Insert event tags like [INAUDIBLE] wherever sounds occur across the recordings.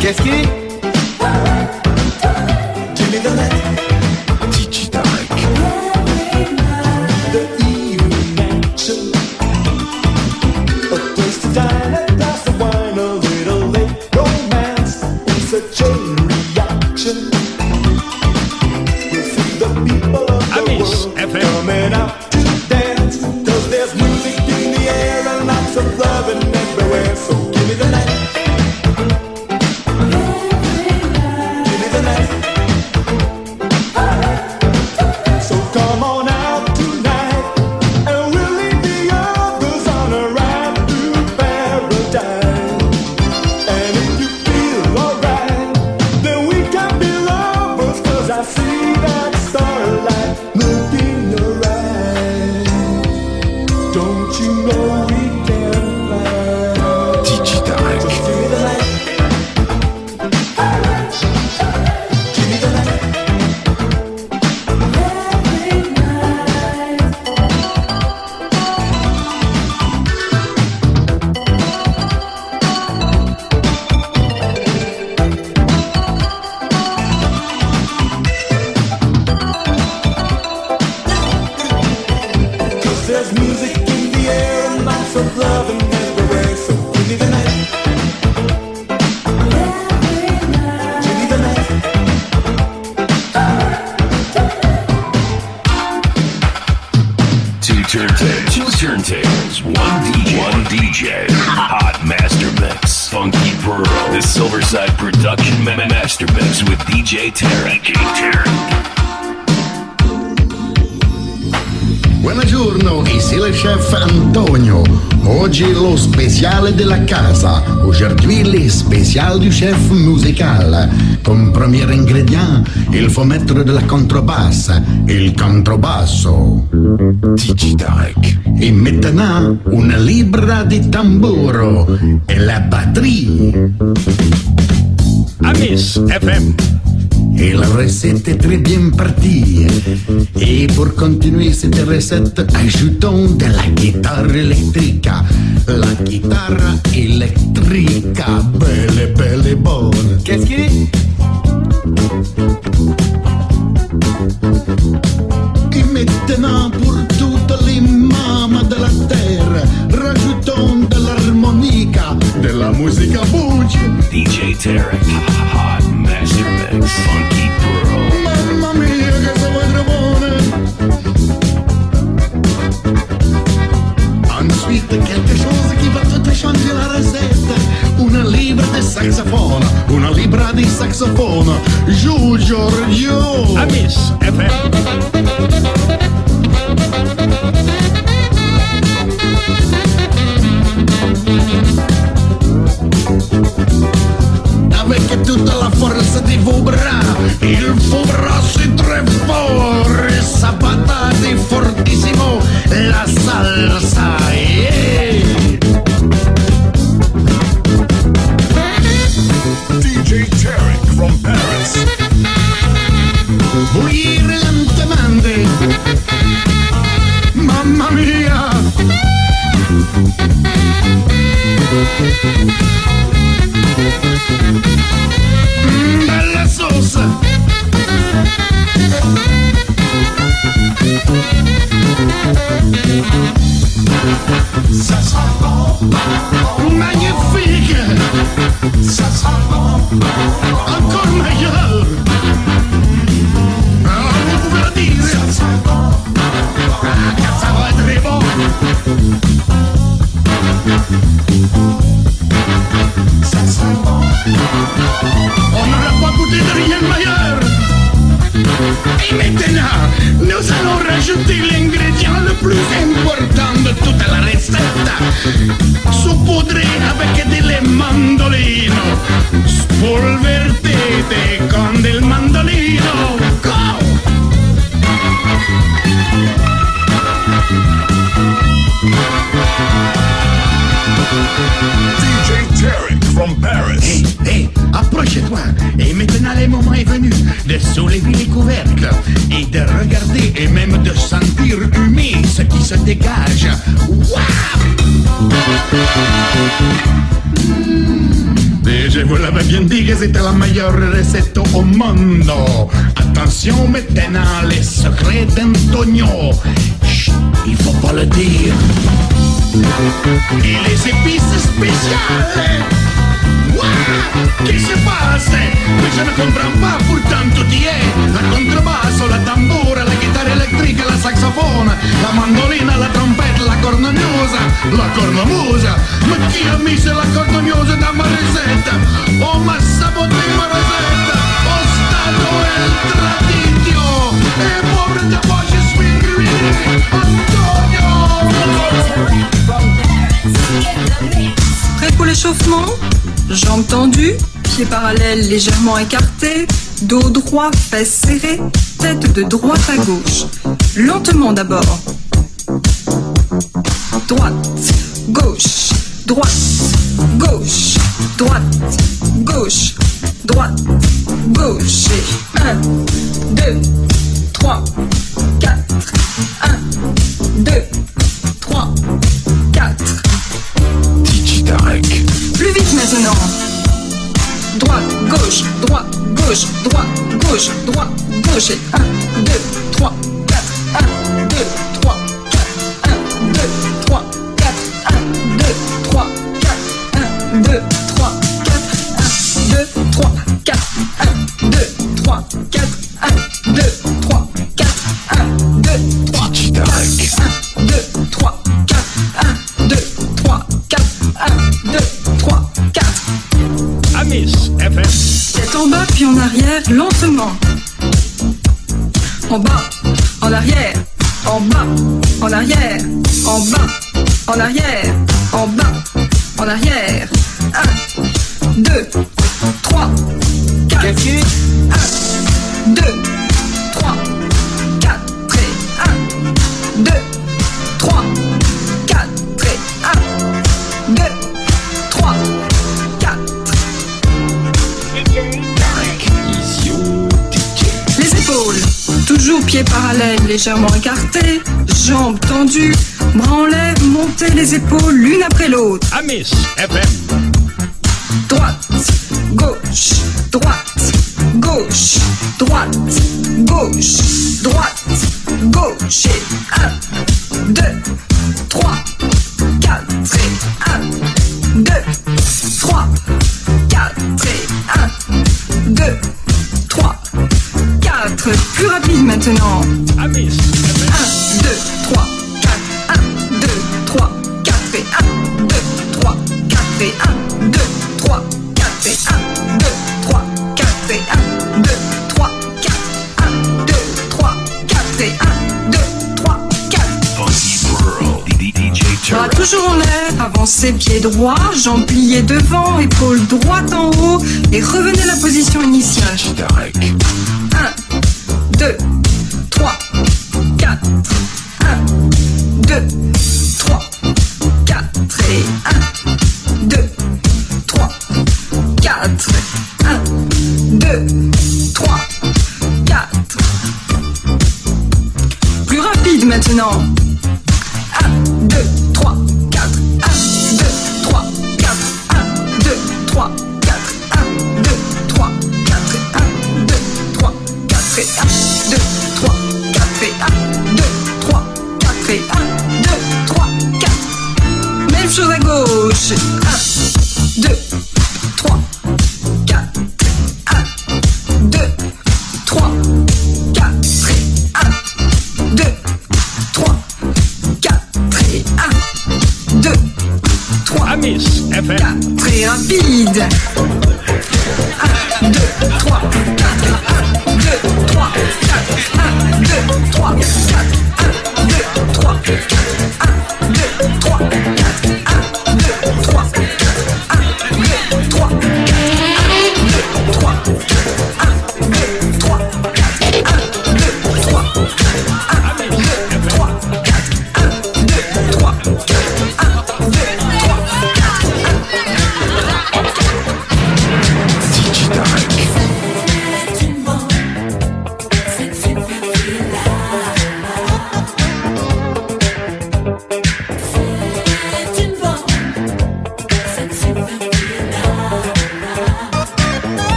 Qu'est-ce qui? Alligator. Buongiorno, ici le chef Antonio. Oggi lo speciale della casa. Aujourd'hui lo speciale du chef musical. Con premier ingredient, il faut della controbassa. Il controbasso. Tigi Tarek. E maintenant, una libra di tamburo. E la batteria. Amis FM et la Russe était très bien partie. Et pour continuer cette recette, ajoutons de la guitare électrique. La guitare électrique, belle, belle et bonne. Qu'est-ce qu'il dit Et maintenant, pour toutes les mamans de la terre, rajoutons de l'harmonica, de la musica bouge. DJ Tarek. saxofono, una libra di saxofono, giù Giorgio. Amis FM. Avete tutta la forza di vubra, il vubra si trepò, sapata di fortissimo la salsa. Yeah. meilleur recette au monde. Attention maintenant, les secrets d'Antonio. Chut, il faut pas le dire. Et les épices spéciales. Che se passe? Qui ce ne comprano pas, pourtant tout y est La contrabbasso, la tambura, la chitarra elettrica, la saxofona La mandolina, la trompetta, la cornognosa, la cornamusa Ma chi ha messo la cornognosa da Maresetta? Oh, ma sapotema jambes tendues, pieds parallèles légèrement écartés, dos droit, fesses serrées, tête de droite à gauche. Lentement d'abord. Droite, gauche, droite, gauche, droite, gauche, droite, gauche. Et 1, 2, 3. gauche, droite, gauche, droite, gauche, droite, gauche. Et 1, 2, jambes tendues, bras en lèvres, monter les épaules l'une après l'autre. Amis FM. Droite, gauche, droite, gauche, droite, gauche, droite, gauche et 1, 2, Avancez pied droit, jambes pliées devant, épaules droites en haut et revenez à la position initiale. 1, 2, 3, 4.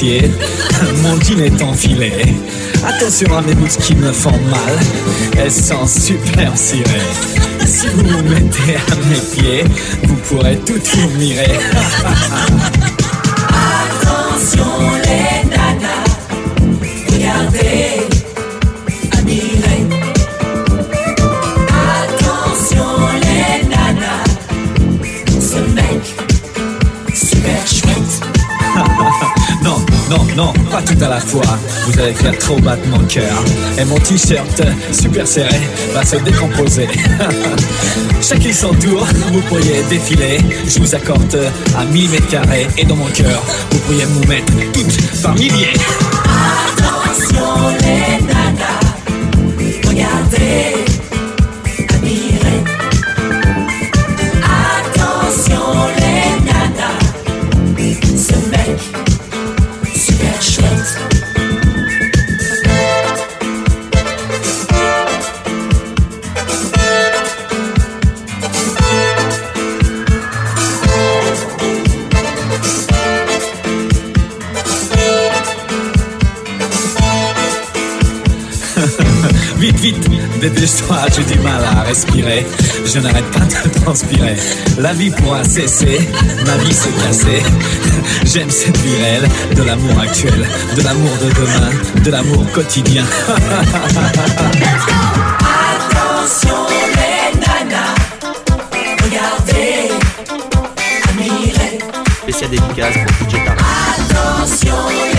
[LAUGHS] mon jean est enfilé. Attention à mes bouts qui me font mal, elles sont super cirées. Si vous vous mettez à mes pieds, vous pourrez tout admirer. [LAUGHS] Attention les nanas, tout à la fois. Vous allez faire trop battre mon cœur. Et mon t-shirt super serré va se décomposer. [LAUGHS] Chacun son tour, vous pourriez défiler. Je vous accorde à 1000 mètres carrés. Et dans mon cœur, vous pourriez vous mettre toutes par milliers. Attention les nanas, regardez, dépêche-toi, j'ai du mal à respirer. Je n'arrête pas de transpirer. La vie pourra cesser, ma vie s'est cassée. J'aime cette vie réelle, de l'amour actuel, de l'amour de demain, de l'amour quotidien. Attention les nanas, regardez, admirez. Spécial dédicace pour DJ Tarek. Attention les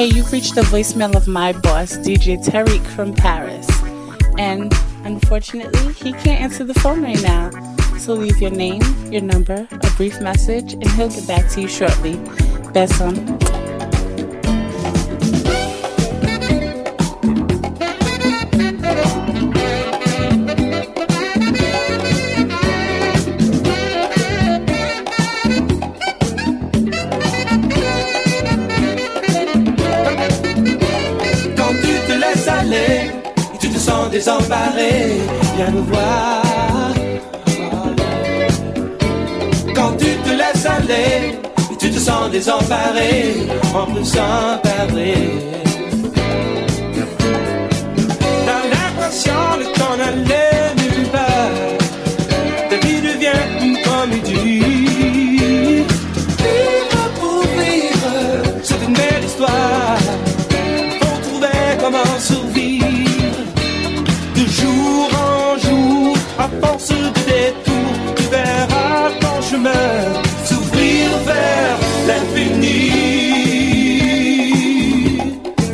Hey, you've reached the voicemail of my boss, DJ Tariq from Paris. And unfortunately, he can't answer the phone right now. So leave your name, your number, a brief message, and he'll get back to you shortly. Best on. désemparés, viens nous voir. Quand tu te laisses aller, tu te sens désemparé, on peut s'emparer. T'as l'impression de t'en aller.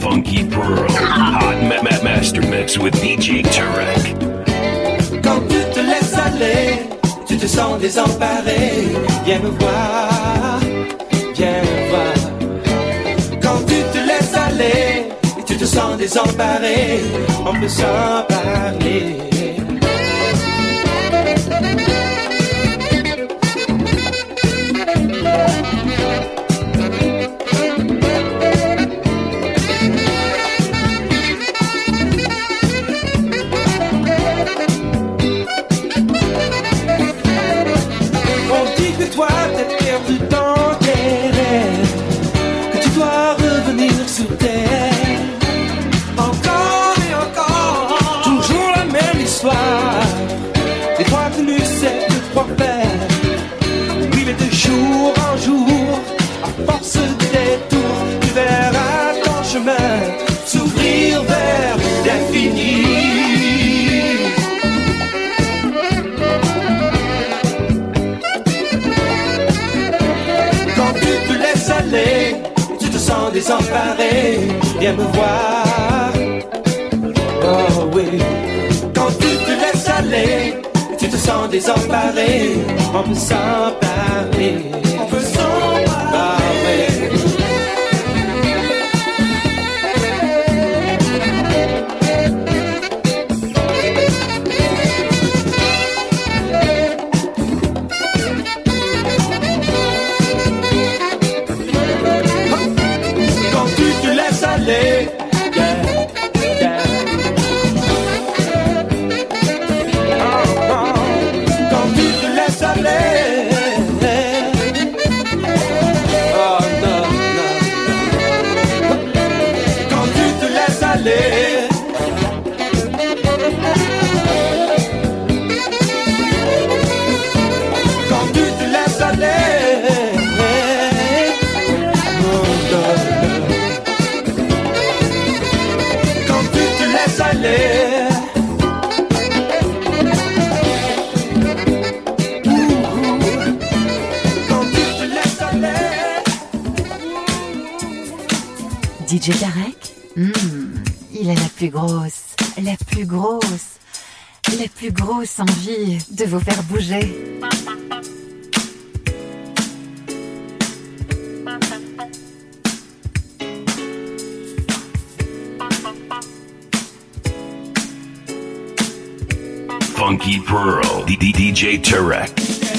Funky Pearl, Hot ma Master Mix with DJ Turek. Quand tu te laisses aller, tu te sens désemparé. Viens me voir, viens me voir. Quand tu te laisses aller, tu te sens désemparé. On peut s'en parler. suerte. désemparé, viens me voir. Oh oui, quand tu te laisses aller, tu te sens désemparé, on peut s'en parler. DJ Tarek mmh, Il a la plus grosse, la plus grosse, la plus grosse envie de vous faire bouger. Funky Pearl, DJ Tarek.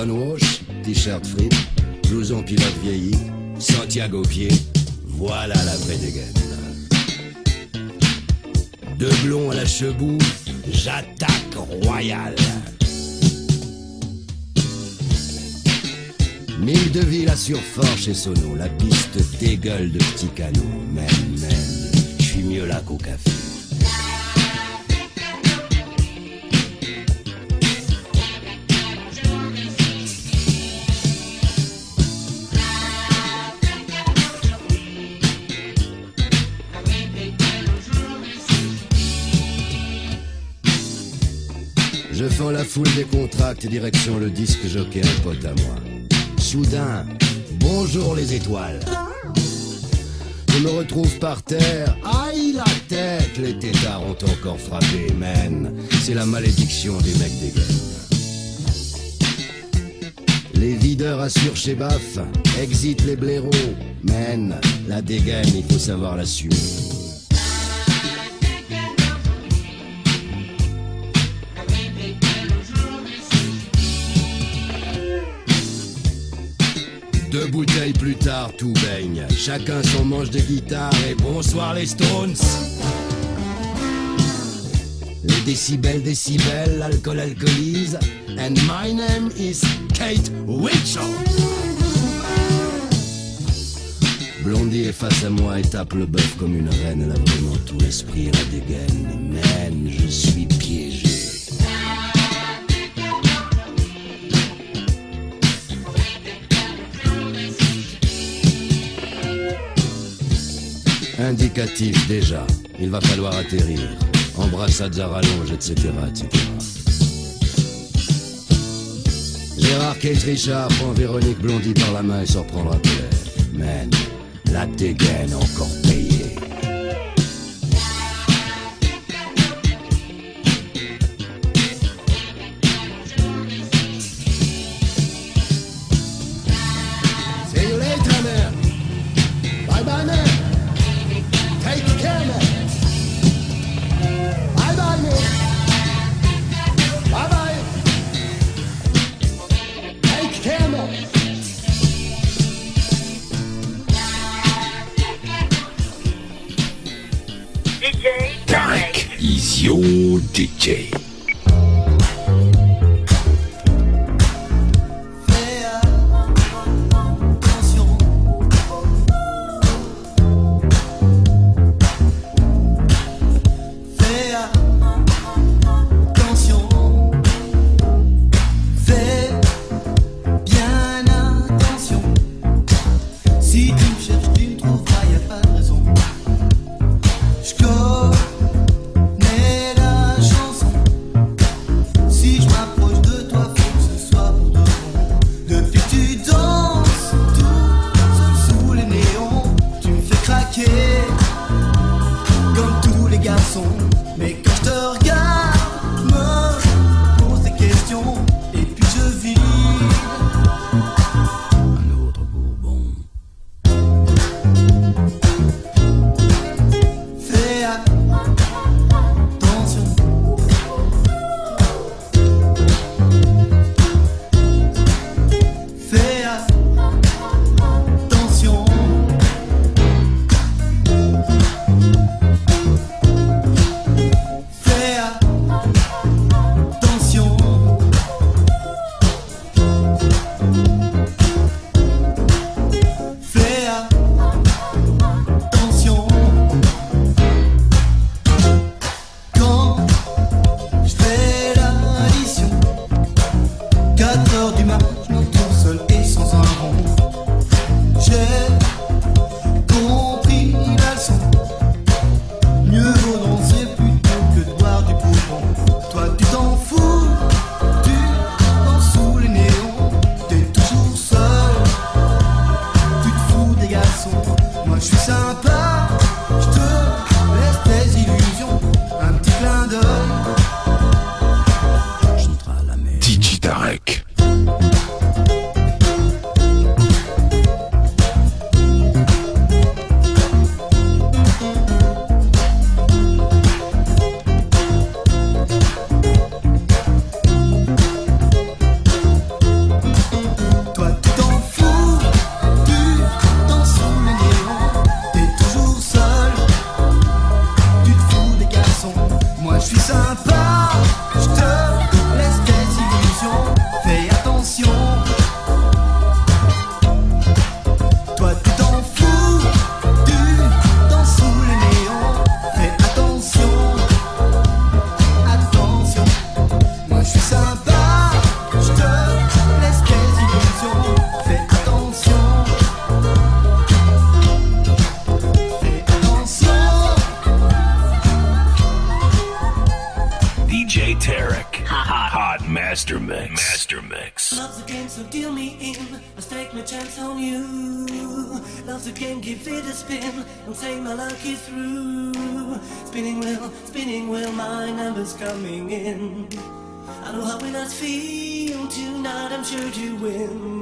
Stonewash, t-shirt frip, blouson pilote vieilli, Santiago pied. Voilà la vraie dégaine. Deux blonds à la chebout, j'attaque royal. Mille de ville à surfort chez Sono, la piste dégueule de petits canaux. Même, même, je suis mieux là qu'au café. Foule des contracts, direction le disque jockey, un pote à moi. Soudain, bonjour les étoiles. Je me retrouve par terre, aïe la tête, les tétards ont encore frappé, man. C'est la malédiction des mecs des. Les videurs assurent chez Baff, exit les blaireaux, man. La dégaine, il faut savoir l'assumer. Deux bouteilles plus tard, tout baigne. Chacun son manche de guitare et bonsoir les Stones. Les décibels, décibels, l'alcool alcoolise. And my name is Kate Winshaw. Blondie est face à moi et tape le bœuf comme une reine. Elle a vraiment tout l'esprit et la dégaine. Man, je suis Indicatif déjà, il va falloir atterrir. Embrassades à rallonge, etc., etc. Gérard Kate Richard prend Véronique Blondie par la main et s'en reprendra Pierre. Man, la dégaine encore through. Spinning wheel, spinning wheel, my number's coming in. I know how we not feel tonight, I'm sure you win.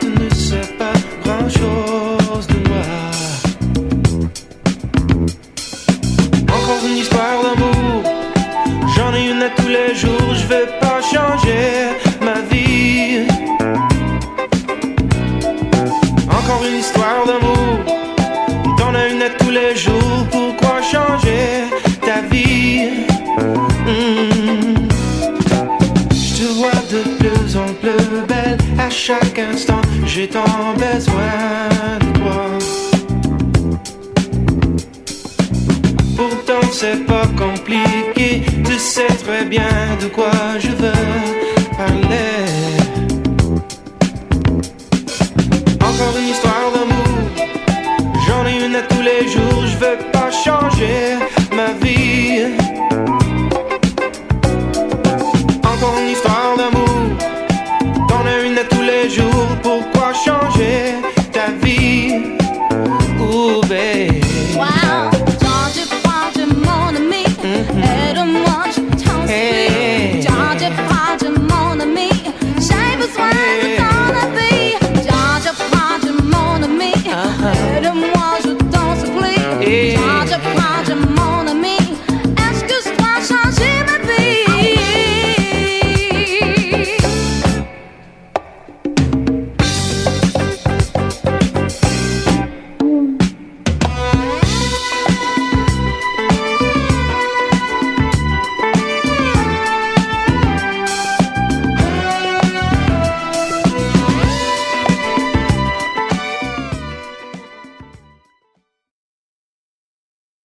Tu ne sais